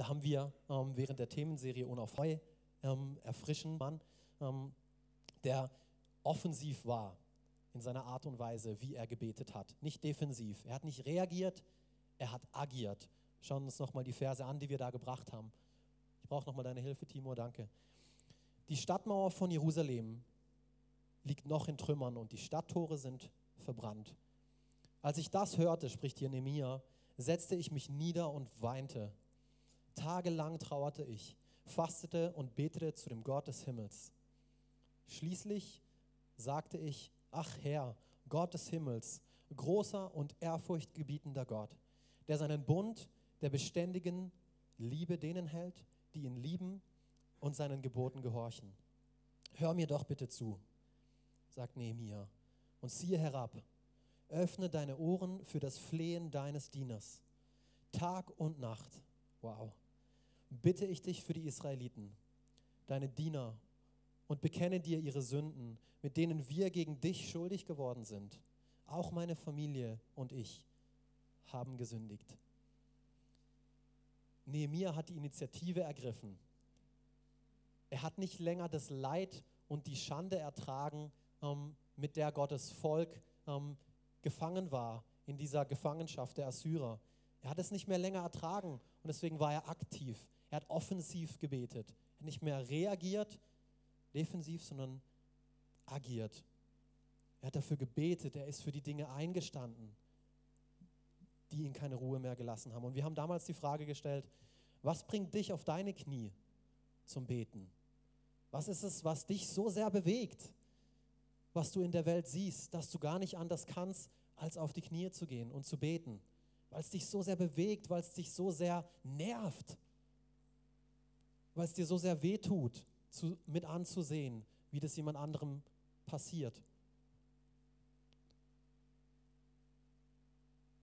Da haben wir ähm, während der Themenserie Unauf Heu ähm, erfrischen Mann, ähm, der offensiv war in seiner Art und Weise, wie er gebetet hat. Nicht defensiv. Er hat nicht reagiert, er hat agiert. Schauen wir uns nochmal die Verse an, die wir da gebracht haben. Ich brauche nochmal deine Hilfe, Timo, danke. Die Stadtmauer von Jerusalem liegt noch in Trümmern und die Stadttore sind verbrannt. Als ich das hörte, spricht hier Nehemiah, setzte ich mich nieder und weinte. Tagelang trauerte ich, fastete und betete zu dem Gott des Himmels. Schließlich sagte ich, ach Herr, Gott des Himmels, großer und ehrfurchtgebietender Gott, der seinen Bund der beständigen Liebe denen hält, die ihn lieben und seinen Geboten gehorchen. Hör mir doch bitte zu, sagt Nehemiah, und ziehe herab. Öffne deine Ohren für das Flehen deines Dieners. Tag und Nacht, wow, bitte ich dich für die Israeliten, deine Diener, und bekenne dir ihre Sünden, mit denen wir gegen dich schuldig geworden sind. Auch meine Familie und ich haben gesündigt. Nehemiah hat die Initiative ergriffen. Er hat nicht länger das Leid und die Schande ertragen, ähm, mit der Gottes Volk ähm, gefangen war in dieser Gefangenschaft der Assyrer. Er hat es nicht mehr länger ertragen und deswegen war er aktiv. Er hat offensiv gebetet. Er hat nicht mehr reagiert, defensiv, sondern agiert. Er hat dafür gebetet, er ist für die Dinge eingestanden, die ihn keine Ruhe mehr gelassen haben. Und wir haben damals die Frage gestellt, was bringt dich auf deine Knie zum Beten? Was ist es, was dich so sehr bewegt, was du in der Welt siehst, dass du gar nicht anders kannst, als auf die Knie zu gehen und zu beten? Weil es dich so sehr bewegt, weil es dich so sehr nervt, weil es dir so sehr wehtut, zu, mit anzusehen, wie das jemand anderem passiert.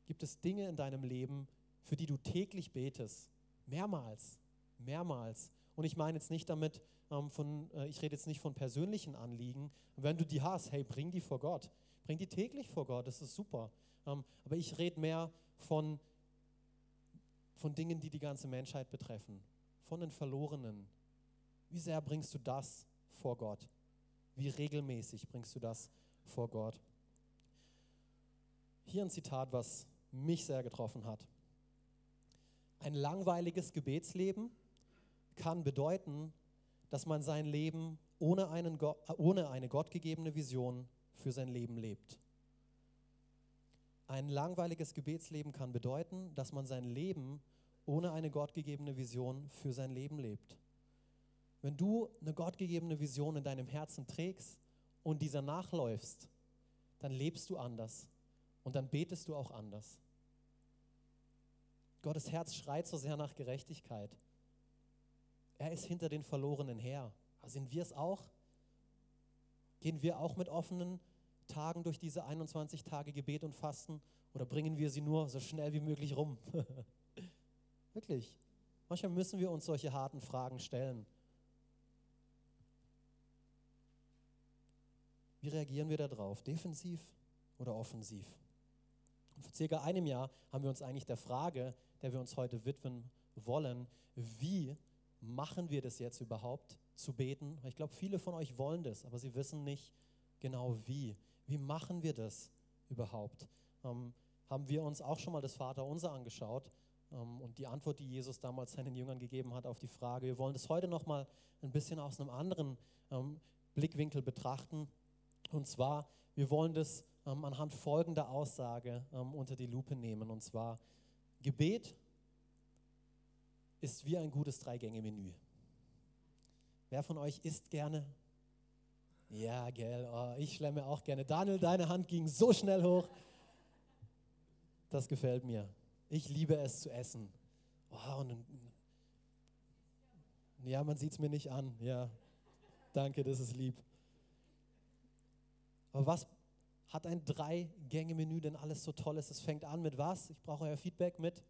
Gibt es Dinge in deinem Leben, für die du täglich betest? Mehrmals, mehrmals. Und ich meine jetzt nicht damit ähm, von, äh, ich rede jetzt nicht von persönlichen Anliegen. wenn du die hast, hey, bring die vor Gott. Bring die täglich vor Gott, das ist super. Ähm, aber ich rede mehr von, von Dingen, die die ganze Menschheit betreffen. Von den Verlorenen, wie sehr bringst du das vor Gott? Wie regelmäßig bringst du das vor Gott? Hier ein Zitat, was mich sehr getroffen hat. Ein langweiliges Gebetsleben kann bedeuten, dass man sein Leben ohne, einen, ohne eine gottgegebene Vision für sein Leben lebt. Ein langweiliges Gebetsleben kann bedeuten, dass man sein Leben ohne eine gottgegebene Vision für sein Leben lebt. Wenn du eine gottgegebene Vision in deinem Herzen trägst und dieser nachläufst, dann lebst du anders und dann betest du auch anders. Gottes Herz schreit so sehr nach Gerechtigkeit. Er ist hinter den Verlorenen her. Sind wir es auch? Gehen wir auch mit offenen Tagen durch diese 21 Tage Gebet und Fasten oder bringen wir sie nur so schnell wie möglich rum? Wirklich. Manchmal müssen wir uns solche harten Fragen stellen. Wie reagieren wir darauf? Defensiv oder offensiv? Und vor circa einem Jahr haben wir uns eigentlich der Frage, der wir uns heute widmen wollen, wie machen wir das jetzt überhaupt zu beten? Ich glaube, viele von euch wollen das, aber sie wissen nicht genau wie. Wie machen wir das überhaupt? Ähm, haben wir uns auch schon mal das Vaterunser angeschaut ähm, und die Antwort, die Jesus damals seinen Jüngern gegeben hat auf die Frage. Wir wollen das heute noch mal ein bisschen aus einem anderen ähm, Blickwinkel betrachten. Und zwar, wir wollen das ähm, anhand folgender Aussage ähm, unter die Lupe nehmen. Und zwar, Gebet ist wie ein gutes Dreigänge-Menü. Wer von euch isst gerne? Ja, gell, oh, ich schlemme auch gerne. Daniel, deine Hand ging so schnell hoch. Das gefällt mir. Ich liebe es zu essen. Oh, und, ja, man sieht es mir nicht an. Ja, danke, das ist lieb. Aber was hat ein Drei-Gänge-Menü denn alles so Tolles? Es fängt an mit was? Ich brauche euer Feedback mit.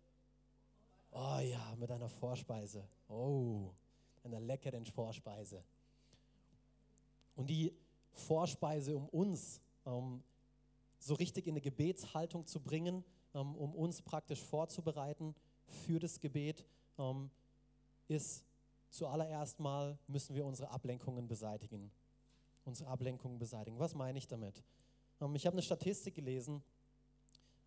Oh ja, mit einer Vorspeise. Oh, einer leckeren Vorspeise. Und die Vorspeise, um uns um, so richtig in eine Gebetshaltung zu bringen, um, um uns praktisch vorzubereiten für das Gebet, um, ist zuallererst mal müssen wir unsere Ablenkungen beseitigen. Unsere Ablenkungen beseitigen. Was meine ich damit? Ähm, ich habe eine Statistik gelesen,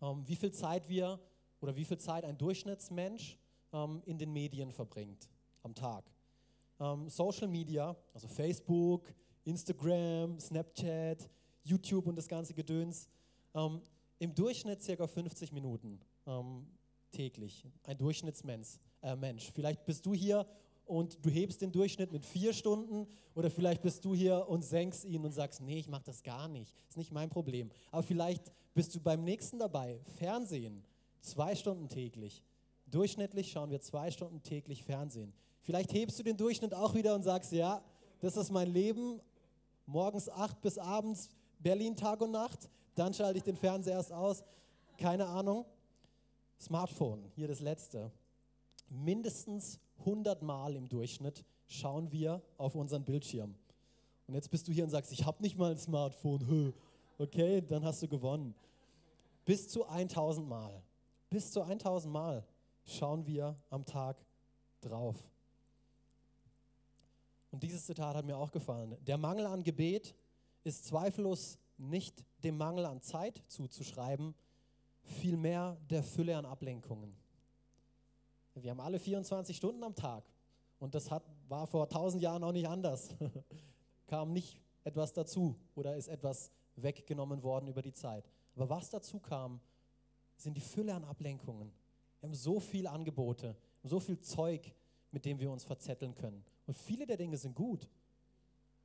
ähm, wie viel Zeit wir oder wie viel Zeit ein Durchschnittsmensch ähm, in den Medien verbringt am Tag. Social Media, also Facebook, Instagram, Snapchat, YouTube und das ganze Gedöns, im Durchschnitt circa 50 Minuten täglich. Ein Durchschnittsmensch. Äh. Vielleicht bist du hier und du hebst den Durchschnitt mit vier Stunden oder vielleicht bist du hier und senkst ihn und sagst, nee, ich mache das gar nicht, ist nicht mein Problem. Aber vielleicht bist du beim nächsten dabei, Fernsehen, zwei Stunden täglich. Durchschnittlich schauen wir zwei Stunden täglich Fernsehen. Vielleicht hebst du den Durchschnitt auch wieder und sagst, ja, das ist mein Leben, morgens acht bis abends Berlin Tag und Nacht, dann schalte ich den Fernseher erst aus, keine Ahnung. Smartphone, hier das letzte. Mindestens 100 Mal im Durchschnitt schauen wir auf unseren Bildschirm. Und jetzt bist du hier und sagst, ich habe nicht mal ein Smartphone. Okay, dann hast du gewonnen. Bis zu 1000 Mal. Bis zu 1000 Mal schauen wir am Tag drauf. Und dieses Zitat hat mir auch gefallen. Der Mangel an Gebet ist zweifellos nicht dem Mangel an Zeit zuzuschreiben, vielmehr der Fülle an Ablenkungen. Wir haben alle 24 Stunden am Tag und das hat, war vor 1000 Jahren auch nicht anders. Kam nicht etwas dazu oder ist etwas weggenommen worden über die Zeit. Aber was dazu kam, sind die Fülle an Ablenkungen. Wir haben so viele Angebote, so viel Zeug, mit dem wir uns verzetteln können. Und viele der Dinge sind gut.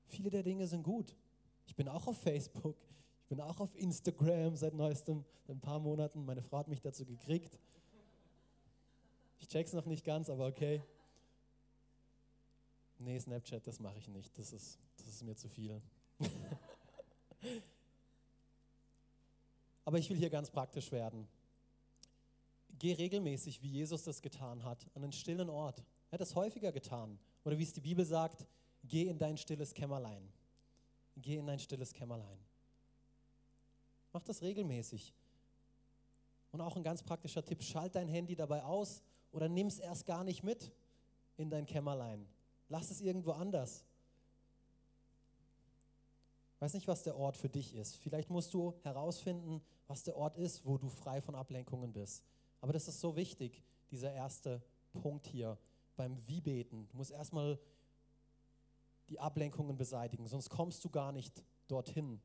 Viele der Dinge sind gut. Ich bin auch auf Facebook, ich bin auch auf Instagram seit neuestem, seit ein paar Monaten. Meine Frau hat mich dazu gekriegt. Ich check's noch nicht ganz, aber okay. Nee, Snapchat, das mache ich nicht. Das ist, das ist mir zu viel. aber ich will hier ganz praktisch werden. Geh regelmäßig, wie Jesus das getan hat, an einen stillen Ort. Er hat das häufiger getan. Oder wie es die Bibel sagt, geh in dein stilles Kämmerlein. Geh in dein stilles Kämmerlein. Mach das regelmäßig. Und auch ein ganz praktischer Tipp, schalt dein Handy dabei aus oder nimm es erst gar nicht mit in dein Kämmerlein. Lass es irgendwo anders. Weiß nicht, was der Ort für dich ist. Vielleicht musst du herausfinden, was der Ort ist, wo du frei von Ablenkungen bist. Aber das ist so wichtig, dieser erste Punkt hier beim Wie-Beten. Du musst erstmal die Ablenkungen beseitigen, sonst kommst du gar nicht dorthin,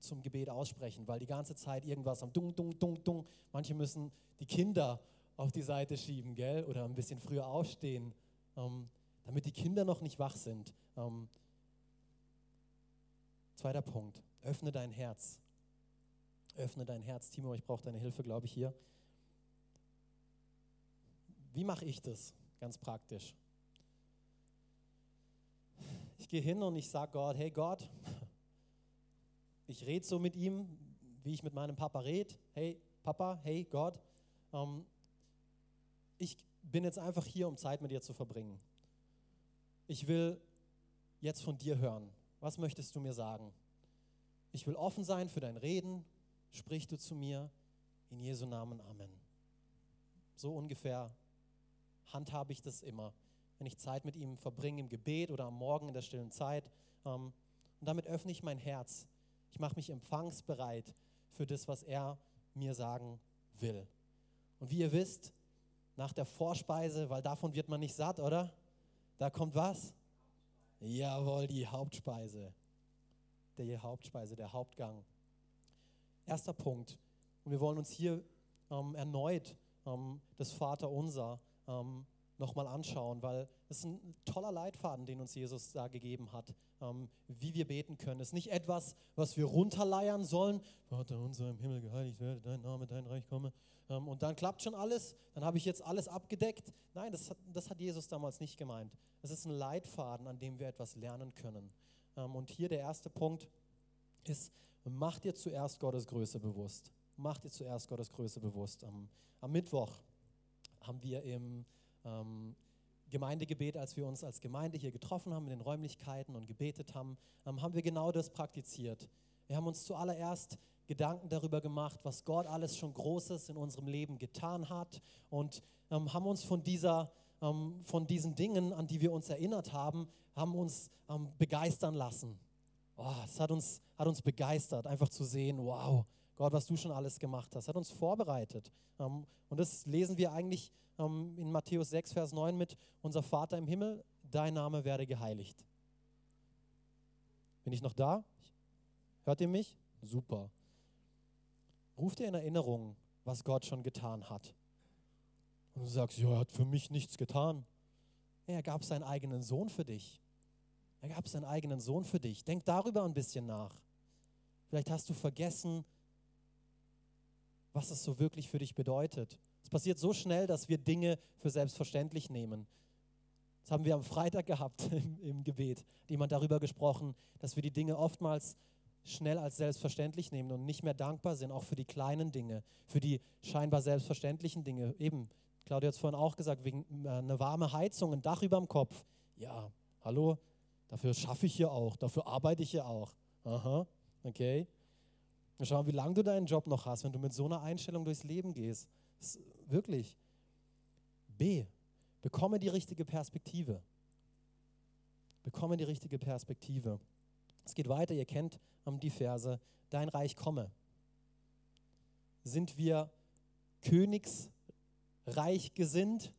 zum Gebet aussprechen, weil die ganze Zeit irgendwas am Dung, Dung, Dung, Dung. Manche müssen die Kinder auf die Seite schieben, gell? Oder ein bisschen früher aufstehen, ähm, damit die Kinder noch nicht wach sind. Ähm, zweiter Punkt, öffne dein Herz. Öffne dein Herz. Timo, ich brauche deine Hilfe, glaube ich, hier. Wie mache ich das? Ganz praktisch. Ich gehe hin und ich sage Gott, hey Gott, ich rede so mit ihm, wie ich mit meinem Papa rede. Hey, Papa, hey, Gott, ähm, ich bin jetzt einfach hier, um Zeit mit dir zu verbringen. Ich will jetzt von dir hören. Was möchtest du mir sagen? Ich will offen sein für dein Reden. Sprich du zu mir. In Jesu Namen. Amen. So ungefähr handhabe ich das immer, wenn ich Zeit mit ihm verbringe im Gebet oder am Morgen in der stillen Zeit. Ähm, und damit öffne ich mein Herz ich mache mich empfangsbereit für das, was er mir sagen will. Und wie ihr wisst, nach der Vorspeise, weil davon wird man nicht satt, oder? Da kommt was? Jawohl, die Hauptspeise. Die Hauptspeise, der Hauptgang. Erster Punkt. Und wir wollen uns hier ähm, erneut ähm, das Vaterunser ähm, nochmal anschauen, weil es ein toller Leitfaden, den uns Jesus da gegeben hat, ähm, wie wir beten können. Es ist nicht etwas, was wir runterleiern sollen. Vater unser im Himmel, geheiligt werde dein Name, dein Reich komme. Ähm, und dann klappt schon alles, dann habe ich jetzt alles abgedeckt. Nein, das hat, das hat Jesus damals nicht gemeint. Es ist ein Leitfaden, an dem wir etwas lernen können. Ähm, und hier der erste Punkt ist, mach dir zuerst Gottes Größe bewusst. Mach dir zuerst Gottes Größe bewusst. Am, am Mittwoch haben wir im ähm, Gemeindegebet, als wir uns als Gemeinde hier getroffen haben in den Räumlichkeiten und gebetet haben, ähm, haben wir genau das praktiziert. Wir haben uns zuallererst Gedanken darüber gemacht, was Gott alles schon Großes in unserem Leben getan hat und ähm, haben uns von dieser ähm, von diesen Dingen, an die wir uns erinnert haben, haben uns ähm, begeistern lassen. Oh, es hat uns, hat uns begeistert, einfach zu sehen, wow, Gott, was du schon alles gemacht hast, hat uns vorbereitet. Ähm, und das lesen wir eigentlich ähm, in Matthäus 6, Vers 9 mit, unser Vater im Himmel, dein Name werde geheiligt. Bin ich noch da? Hört ihr mich? Super. Ruft ihr in Erinnerung, was Gott schon getan hat. Und du sagst, ja, er hat für mich nichts getan. Er gab seinen eigenen Sohn für dich. Er gab seinen eigenen Sohn für dich. Denk darüber ein bisschen nach. Vielleicht hast du vergessen, was es so wirklich für dich bedeutet. Es passiert so schnell, dass wir Dinge für selbstverständlich nehmen. Das haben wir am Freitag gehabt im, im Gebet. Jemand darüber gesprochen, dass wir die Dinge oftmals schnell als selbstverständlich nehmen und nicht mehr dankbar sind, auch für die kleinen Dinge, für die scheinbar selbstverständlichen Dinge. Eben, Claudia hat es vorhin auch gesagt, wegen äh, eine warme Heizung, ein Dach über dem Kopf. Ja, hallo, dafür schaffe ich hier auch, dafür arbeite ich hier auch. Aha, okay. Schau, wie lange du deinen Job noch hast, wenn du mit so einer Einstellung durchs Leben gehst. wirklich. B. Bekomme die richtige Perspektive. Bekomme die richtige Perspektive. Es geht weiter, ihr kennt die Verse, dein Reich komme. Sind wir Königsreich gesinnt?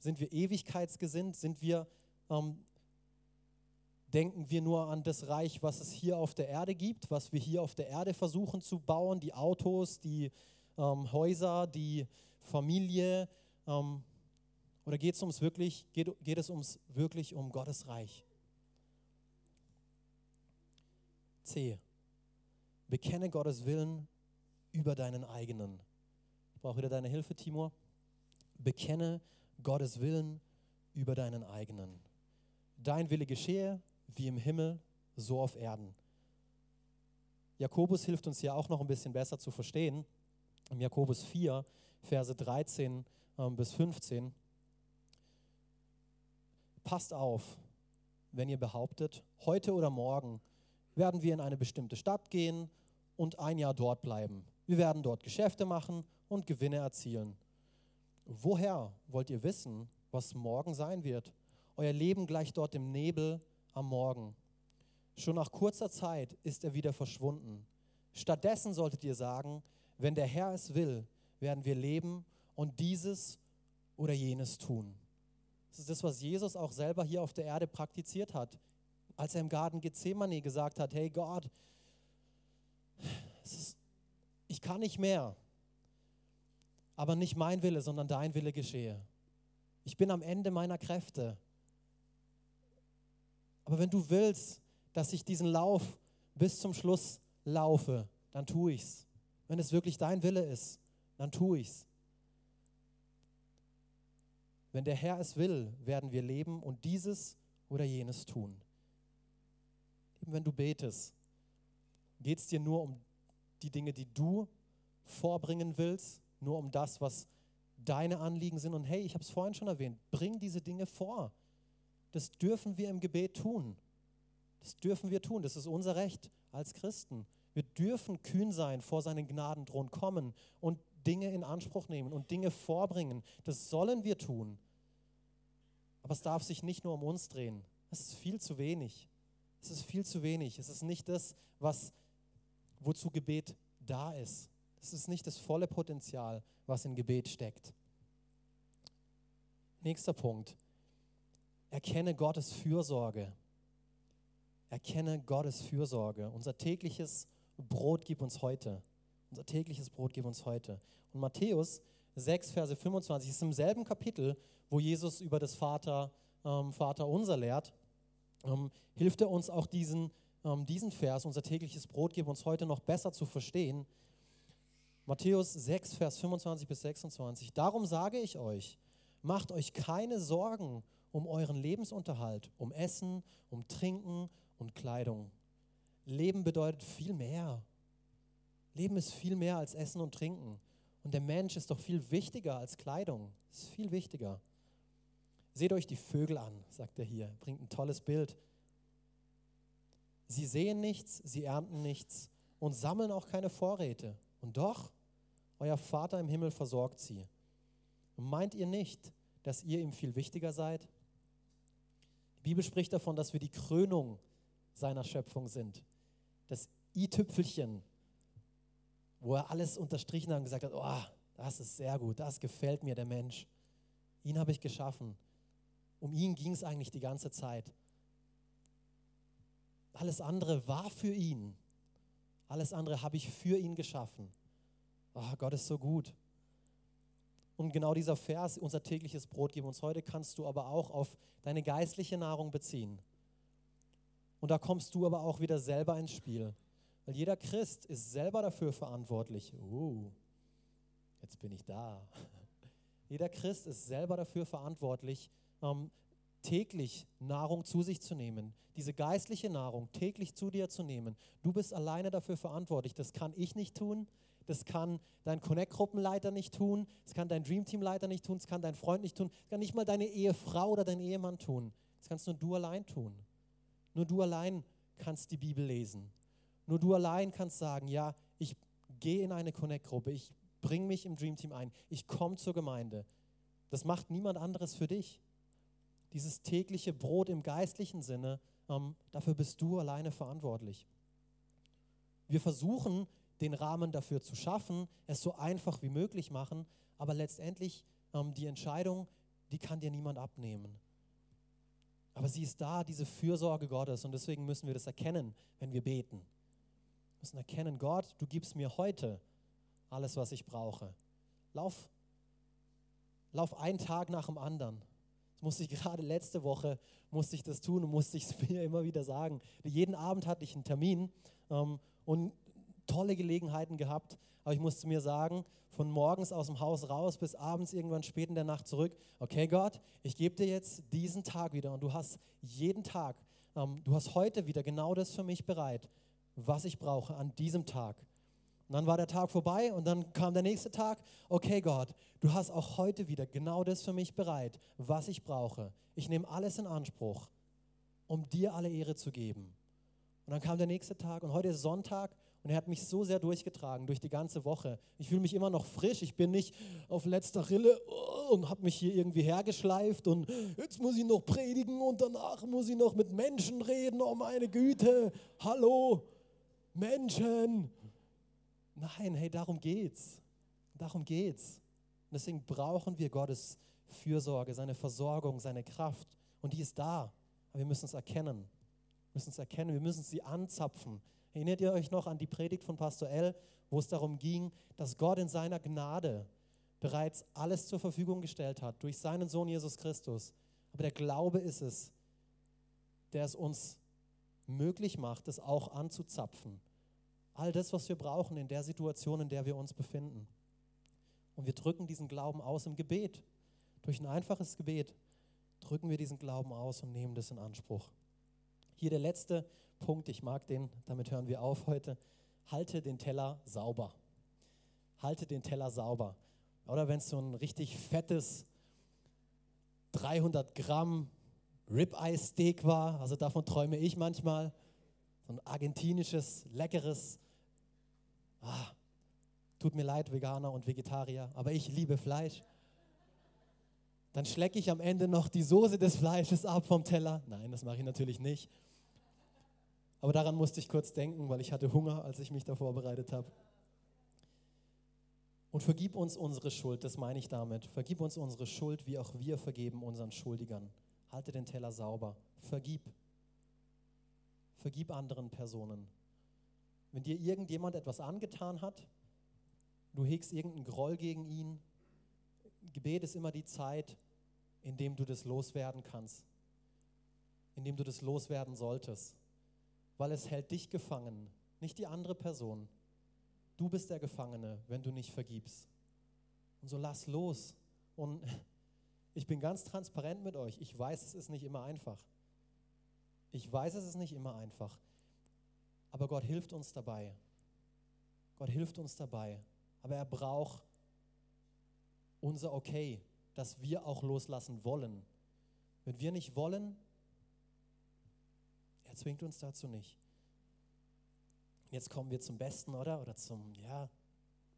Sind wir ewigkeitsgesinnt? Sind wir, ähm, denken wir nur an das Reich, was es hier auf der Erde gibt, was wir hier auf der Erde versuchen zu bauen, die Autos, die ähm, Häuser, die Familie? Ähm, oder geht es ums wirklich, geht, geht es ums wirklich um Gottes Reich? C. Bekenne Gottes Willen über deinen eigenen. Ich brauche wieder deine Hilfe, Timur. Bekenne Gottes Willen über deinen eigenen. Dein Wille geschehe, wie im Himmel, so auf Erden. Jakobus hilft uns hier auch noch ein bisschen besser zu verstehen. Im Jakobus 4, Verse 13 ähm, bis 15. Passt auf, wenn ihr behauptet, heute oder morgen werden wir in eine bestimmte Stadt gehen und ein Jahr dort bleiben. Wir werden dort Geschäfte machen und Gewinne erzielen. Woher wollt ihr wissen, was morgen sein wird? Euer Leben gleicht dort dem Nebel am Morgen. Schon nach kurzer Zeit ist er wieder verschwunden. Stattdessen solltet ihr sagen, wenn der Herr es will, werden wir leben und dieses oder jenes tun. Das ist das, was Jesus auch selber hier auf der Erde praktiziert hat als er im Garten Gethsemane gesagt hat, hey Gott, ist, ich kann nicht mehr, aber nicht mein Wille, sondern dein Wille geschehe. Ich bin am Ende meiner Kräfte. Aber wenn du willst, dass ich diesen Lauf bis zum Schluss laufe, dann tue ich's. Wenn es wirklich dein Wille ist, dann tue ich's. Wenn der Herr es will, werden wir leben und dieses oder jenes tun wenn du betest, geht es dir nur um die Dinge, die du vorbringen willst, nur um das, was deine Anliegen sind. Und hey, ich habe es vorhin schon erwähnt, bring diese Dinge vor. Das dürfen wir im Gebet tun. Das dürfen wir tun. Das ist unser Recht als Christen. Wir dürfen kühn sein, vor seinen Gnadenthron kommen und Dinge in Anspruch nehmen und Dinge vorbringen. Das sollen wir tun. Aber es darf sich nicht nur um uns drehen. Das ist viel zu wenig. Es ist viel zu wenig. Es ist nicht das, was, wozu Gebet da ist. Es ist nicht das volle Potenzial, was in Gebet steckt. Nächster Punkt. Erkenne Gottes Fürsorge. Erkenne Gottes Fürsorge. Unser tägliches Brot gib uns heute. Unser tägliches Brot gib uns heute. Und Matthäus 6, Verse 25 ist im selben Kapitel, wo Jesus über das Vater, ähm, Vater unser lehrt ähm, hilft er uns auch diesen, ähm, diesen Vers, unser tägliches Brot, gib uns heute noch besser zu verstehen. Matthäus 6, Vers 25 bis 26. Darum sage ich euch, macht euch keine Sorgen um euren Lebensunterhalt, um Essen, um Trinken und Kleidung. Leben bedeutet viel mehr. Leben ist viel mehr als Essen und Trinken. Und der Mensch ist doch viel wichtiger als Kleidung. Ist viel wichtiger. Seht euch die Vögel an, sagt er hier, bringt ein tolles Bild. Sie sehen nichts, sie ernten nichts und sammeln auch keine Und doch, euer Vater im Himmel versorgt sie. Meint ihr nicht, dass ihr ihm viel wichtiger seid? Die Bibel spricht davon, dass wir die Krönung seiner Schöpfung sind. Das i-Tüpfelchen, wo er alles unterstrichen hat und gesagt hat, oh, das ist sehr gut, das gefällt mir, der Mensch. Ihn habe ich geschaffen. Um ihn ging es eigentlich die ganze Zeit. Alles andere war für ihn. Alles andere habe ich für ihn geschaffen. Oh, Gott ist so gut. Und genau dieser Vers, unser tägliches Brot gib uns heute, kannst du aber auch auf deine geistliche Nahrung beziehen. Und da kommst du aber auch wieder selber ins Spiel. Weil jeder Christ ist selber dafür verantwortlich. Uh, jetzt bin ich da. Jeder Christ ist selber dafür verantwortlich, ähm, täglich Nahrung zu sich zu nehmen, diese geistliche Nahrung täglich zu dir zu nehmen. Du bist alleine dafür verantwortlich. Das kann ich nicht tun, das kann dein Connect-Gruppenleiter nicht tun, das kann dein Dreamteam-Leiter nicht tun, das kann dein Freund nicht tun, das kann nicht mal deine Ehefrau oder dein Ehemann tun. Das kannst nur du allein tun. Nur du allein kannst die Bibel lesen. Nur du allein kannst sagen, ja, ich gehe in eine Connect-Gruppe, ich bringe mich im Dreamteam ein, ich komme zur Gemeinde. Das macht niemand anderes für dich dieses tägliche Brot im geistlichen Sinne, ähm, dafür bist du alleine verantwortlich. Wir versuchen, den Rahmen dafür zu schaffen, es so einfach wie möglich machen, aber letztendlich ähm, die Entscheidung, die kann dir niemand abnehmen. Aber sie ist da, diese Fürsorge Gottes, und deswegen müssen wir das erkennen, wenn wir beten. Wir müssen erkennen, Gott, du gibst mir heute alles, was ich brauche. Lauf, lauf einen Tag nach dem anderen. Das musste ich gerade letzte Woche, musste ich das tun und musste ich es mir immer wieder sagen. Jeden Abend hatte ich einen Termin ähm, und tolle Gelegenheiten gehabt, aber ich musste mir sagen, von morgens aus dem Haus raus bis abends irgendwann spät in der Nacht zurück, okay Gott, ich gebe dir jetzt diesen Tag wieder und du hast jeden Tag, ähm, du hast heute wieder genau das für mich bereit, was ich brauche an diesem Tag. Und dann war der Tag vorbei und dann kam der nächste Tag. Okay, Gott, du hast auch heute wieder genau das für mich bereit, was ich brauche. Ich nehme alles in Anspruch, um dir alle Ehre zu geben. Und dann kam der nächste Tag und heute ist Sonntag und er hat mich so sehr durchgetragen durch die ganze Woche. Ich fühle mich immer noch frisch. Ich bin nicht auf letzter Rille oh, und habe mich hier irgendwie hergeschleift und jetzt muss ich noch predigen und danach muss ich noch mit Menschen reden. Oh meine Güte, hallo Menschen. Nein, hey, darum geht's. Darum geht's. Und deswegen brauchen wir Gottes Fürsorge, seine Versorgung, seine Kraft. Und die ist da. Aber wir müssen es erkennen. Wir müssen es erkennen, wir müssen sie anzapfen. Erinnert ihr euch noch an die Predigt von Pastor L, wo es darum ging, dass Gott in seiner Gnade bereits alles zur Verfügung gestellt hat durch seinen Sohn Jesus Christus. Aber der Glaube ist es, der es uns möglich macht, es auch anzuzapfen. All das, was wir brauchen in der Situation, in der wir uns befinden. Und wir drücken diesen Glauben aus im Gebet. Durch ein einfaches Gebet drücken wir diesen Glauben aus und nehmen das in Anspruch. Hier der letzte Punkt, ich mag den, damit hören wir auf heute. Halte den Teller sauber. Halte den Teller sauber. Oder wenn es so ein richtig fettes 300 Gramm Ribeye-Steak war, also davon träume ich manchmal, so ein argentinisches, leckeres ah, tut mir leid, Veganer und Vegetarier, aber ich liebe Fleisch. Dann schlecke ich am Ende noch die Soße des Fleisches ab vom Teller. Nein, das mache ich natürlich nicht. Aber daran musste ich kurz denken, weil ich hatte Hunger, als ich mich da vorbereitet habe. Und vergib uns unsere Schuld, das meine ich damit. Vergib uns unsere Schuld, wie auch wir vergeben unseren Schuldigern. Halte den Teller sauber. Vergib. Vergib anderen Personen. Wenn dir irgendjemand etwas angetan hat, du hegst irgendeinen Groll gegen ihn, Gebet ist immer die Zeit, in dem du das loswerden kannst, in dem du das loswerden solltest, weil es hält dich gefangen, nicht die andere Person. Du bist der Gefangene, wenn du nicht vergibst. Und so lass los. Und ich bin ganz transparent mit euch. Ich weiß, es ist nicht immer einfach. Ich weiß, es ist nicht immer einfach. Aber Gott hilft uns dabei. Gott hilft uns dabei. Aber er braucht unser Okay, dass wir auch loslassen wollen. Wenn wir nicht wollen, er zwingt uns dazu nicht. Jetzt kommen wir zum Besten, oder? Oder zum, ja,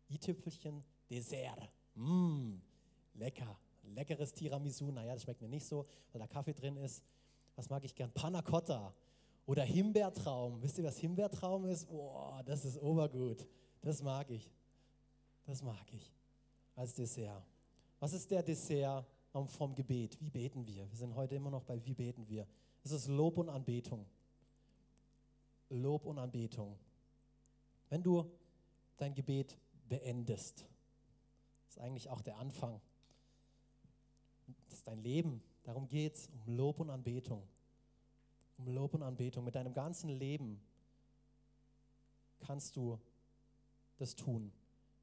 i-Tüpfelchen, Dessert. Mmm, lecker. leckeres Tiramisu, naja, das schmeckt mir nicht so, weil da Kaffee drin ist. Was mag ich gern? Panna Cotta oder Himbeertraum. Wisst ihr, was Himbeertraum ist? Boah, das ist obergut. Das mag ich. Das mag ich als Dessert. Was ist der Dessert vom Gebet? Wie beten wir? Wir sind heute immer noch bei Wie beten wir? Es ist Lob und Anbetung. Lob und Anbetung. Wenn du dein Gebet beendest, ist eigentlich auch der Anfang. Das ist dein Leben. Darum geht es, um Lob und Anbetung. Um Lob und Anbetung. Mit deinem ganzen Leben kannst du das tun.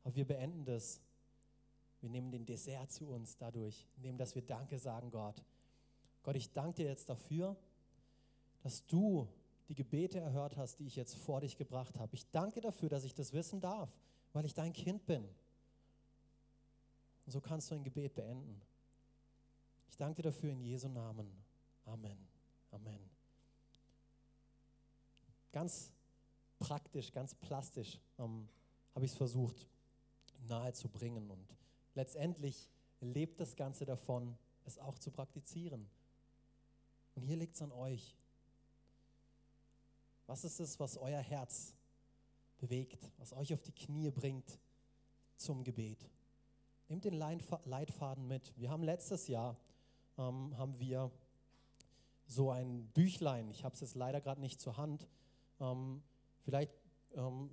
Aber wir beenden das. Wir nehmen den Dessert zu uns dadurch, indem dass wir Danke sagen, Gott. Gott, ich danke dir jetzt dafür, dass du die Gebete erhört hast, die ich jetzt vor dich gebracht habe. Ich danke dafür, dass ich das wissen darf, weil ich dein Kind bin. Und so kannst du ein Gebet beenden. Ich danke dir dafür in Jesu Namen. Amen. Amen. Ganz praktisch, ganz plastisch ähm, habe ich es versucht nahe zu bringen. Und letztendlich lebt das Ganze davon, es auch zu praktizieren. Und hier liegt es an euch. Was ist es, was euer Herz bewegt, was euch auf die Knie bringt zum Gebet? Nehmt den Leitfaden mit. Wir haben letztes Jahr ähm, haben wir so ein Büchlein. Ich habe es jetzt leider gerade nicht zur Hand. Ähm, vielleicht ähm,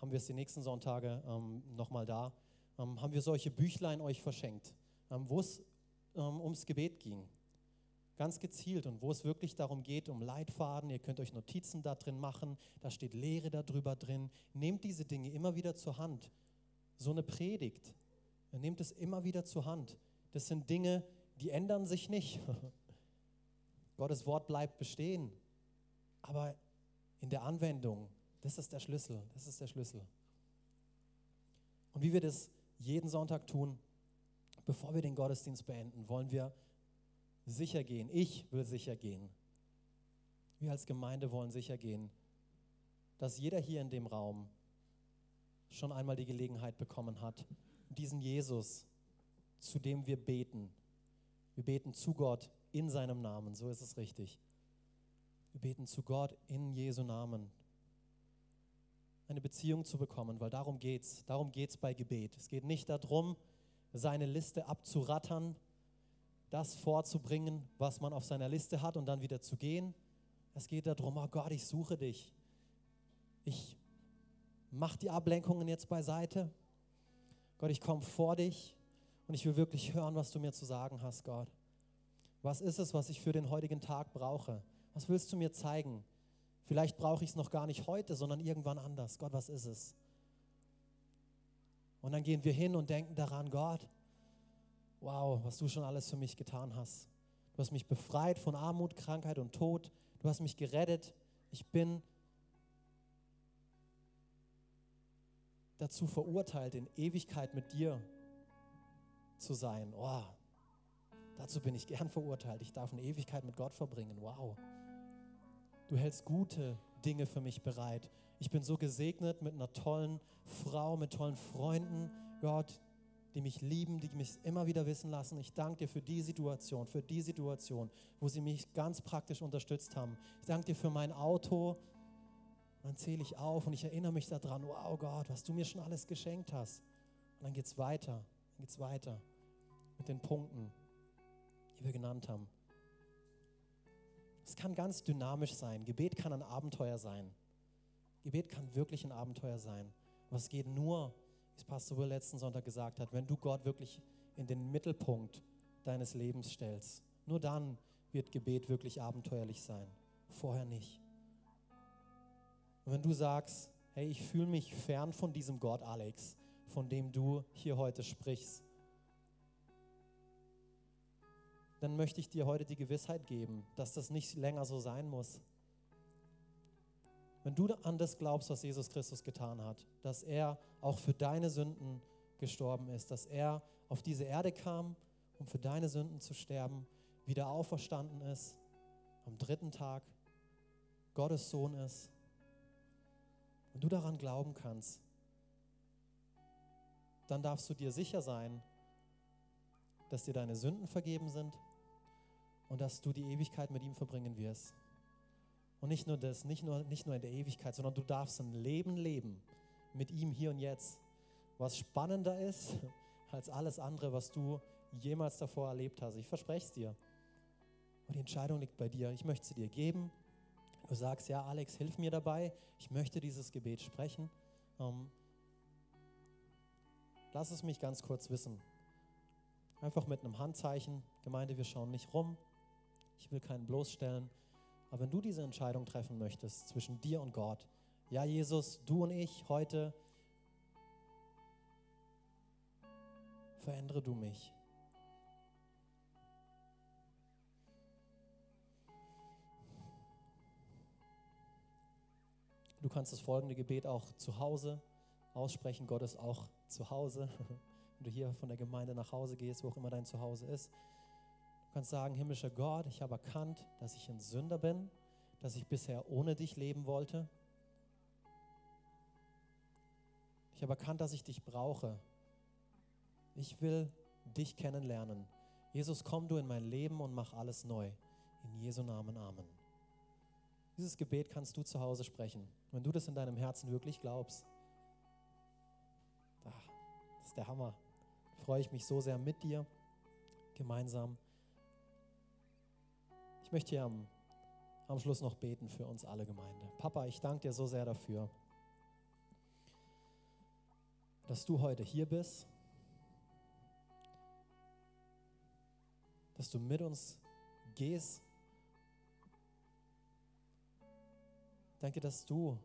haben wir es die nächsten Sonntage ähm, nochmal da. Ähm, haben wir solche Büchlein euch verschenkt, ähm, wo es ähm, ums Gebet ging. Ganz gezielt und wo es wirklich darum geht, um Leitfaden. Ihr könnt euch Notizen da drin machen, da steht Lehre darüber drin. Nehmt diese Dinge immer wieder zur Hand. So eine Predigt, nehmt es immer wieder zur Hand. Das sind Dinge, die ändern sich nicht. Gottes Wort bleibt bestehen. Aber in der Anwendung, das ist der Schlüssel. Das ist der Schlüssel. Und wie wir das jeden Sonntag tun, bevor wir den Gottesdienst beenden, wollen wir sicher gehen. Ich will sicher gehen. Wir als Gemeinde wollen sicher gehen, dass jeder hier in dem Raum schon einmal die Gelegenheit bekommen hat, diesen Jesus, zu dem wir beten, wir beten zu Gott in seinem Namen, so ist es richtig. Wir beten zu Gott in Jesu Namen. Eine Beziehung zu bekommen, weil darum geht's. Darum geht's bei Gebet. Es geht nicht darum, seine Liste abzurattern, das vorzubringen, was man auf seiner Liste hat und dann wieder zu gehen. Es geht darum, oh Gott, ich suche dich. Ich mache die Ablenkungen jetzt beiseite. Gott, ich komme vor dich und ich will wirklich hören, was du mir zu sagen hast, Gott. Was ist es, was ich für den heutigen Tag brauche? Was willst du mir zeigen? Vielleicht brauche ich es noch gar nicht heute, sondern irgendwann anders. Gott, was ist es? Und dann gehen wir hin und denken daran, Gott, wow, was du schon alles für mich getan hast. Du hast mich befreit von Armut, Krankheit und Tod. Du hast mich gerettet. Ich bin dazu verurteilt, in Ewigkeit mit dir zu sein. Oh, dazu bin ich gern verurteilt. Ich darf eine Ewigkeit mit Gott verbringen. Wow. Du hältst gute Dinge für mich bereit. Ich bin so gesegnet mit einer tollen Frau, mit tollen Freunden, Gott, die mich lieben, die mich immer wieder wissen lassen. Ich danke dir für die Situation, für die Situation, wo sie mich ganz praktisch unterstützt haben. Ich danke dir für mein Auto. Dann zähle ich auf und ich erinnere mich daran, wow Gott, was du mir schon alles geschenkt hast. Und dann geht es weiter, dann es weiter mit den Punkten, die wir genannt haben. Es kann ganz dynamisch sein. Gebet kann ein Abenteuer sein. Gebet kann wirklich ein Abenteuer sein. Aber es geht nur, wie es Pastor Will letzten Sonntag gesagt hat, wenn du Gott wirklich in den Mittelpunkt deines Lebens stellst. Nur dann wird Gebet wirklich abenteuerlich sein. Vorher nicht. Und wenn du sagst, hey, ich fühle mich fern von diesem Gott, Alex, von dem du hier heute sprichst, dann möchte ich dir heute die Gewissheit geben, dass das nicht länger so sein muss. Wenn du an das glaubst, was Jesus Christus getan hat, dass er auch für deine Sünden gestorben ist, dass er auf diese Erde kam, um für deine Sünden zu sterben, wieder auferstanden ist, am dritten Tag Gottes Sohn ist, wenn du daran glauben kannst, dann darfst du dir sicher sein, dass dir deine Sünden vergeben sind und dass du die Ewigkeit mit ihm verbringen wirst. Und nicht nur das, nicht nur, nicht nur in der Ewigkeit, sondern du darfst ein Leben leben mit ihm hier und jetzt, was spannender ist als alles andere, was du jemals davor erlebt hast. Ich verspreche es dir. Und die Entscheidung liegt bei dir. Ich möchte sie dir geben. Du sagst, ja, Alex, hilf mir dabei. Ich möchte dieses Gebet sprechen. Ähm, lass es mich ganz kurz wissen. Einfach mit einem Handzeichen. Gemeinde, wir schauen nicht rum. Ich will keinen bloßstellen. Aber wenn du diese Entscheidung treffen möchtest zwischen dir und Gott, ja, Jesus, du und ich heute, verändere du mich. Du kannst das folgende Gebet auch zu Hause aussprechen. Gott ist auch zu Hause. Wenn du hier von der Gemeinde nach Hause gehst, wo auch immer dein Zuhause ist. Du kannst sagen, himmlischer Gott, ich habe erkannt, dass ich ein Sünder bin, dass ich bisher ohne dich leben wollte. Ich habe erkannt, dass ich dich brauche. Ich will dich kennenlernen. Jesus, komm du in mein Leben und mach alles neu. In Jesu Namen, Amen. Dieses Gebet kannst du zu Hause sprechen. Wenn du das in deinem Herzen wirklich glaubst, ach, das ist der Hammer. Freue ich mich so sehr mit dir gemeinsam. Ich möchte hier am, am Schluss noch beten für uns alle Gemeinde. Papa, ich danke dir so sehr dafür, dass du heute hier bist, dass du mit uns gehst Danke, dass du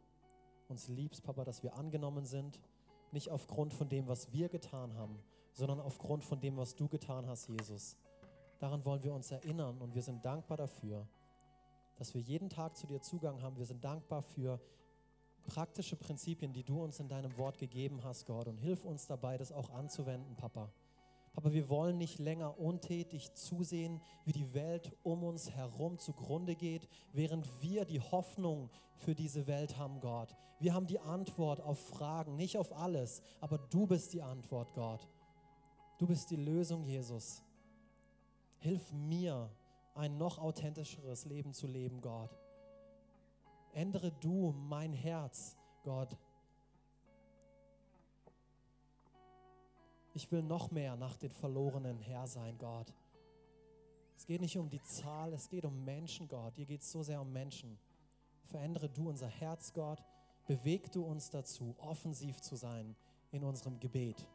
uns liebst, Papa, dass wir angenommen sind, nicht aufgrund von dem, was wir getan haben, sondern aufgrund von dem, was du getan hast, Jesus. Daran wollen wir uns erinnern und wir sind dankbar dafür, dass wir jeden Tag zu dir Zugang haben. Wir sind dankbar für praktische Prinzipien, die du uns in deinem Wort gegeben hast, Gott. Und hilf uns dabei, das auch anzuwenden, Papa. Aber wir wollen nicht länger untätig zusehen, wie die Welt um uns herum zugrunde geht, während wir die Hoffnung für diese Welt haben, Gott. Wir haben die Antwort auf Fragen, nicht auf alles, aber du bist die Antwort, Gott. Du bist die Lösung, Jesus. Hilf mir, ein noch authentischeres Leben zu leben, Gott. Ändere du mein Herz, Gott, Ich will noch mehr nach den Verlorenen her sein, Gott. Es geht nicht um die Zahl, es geht um Menschen, Gott. Hier geht es so sehr um Menschen. Verändere du unser Herz, Gott. Beweg du uns dazu, offensiv zu sein in unserem Gebet.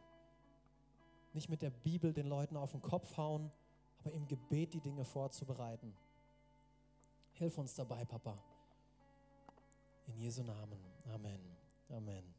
Nicht mit der Bibel den Leuten auf den Kopf hauen, aber im Gebet die Dinge vorzubereiten. Hilf uns dabei, Papa. In Jesu Namen. Amen. Amen.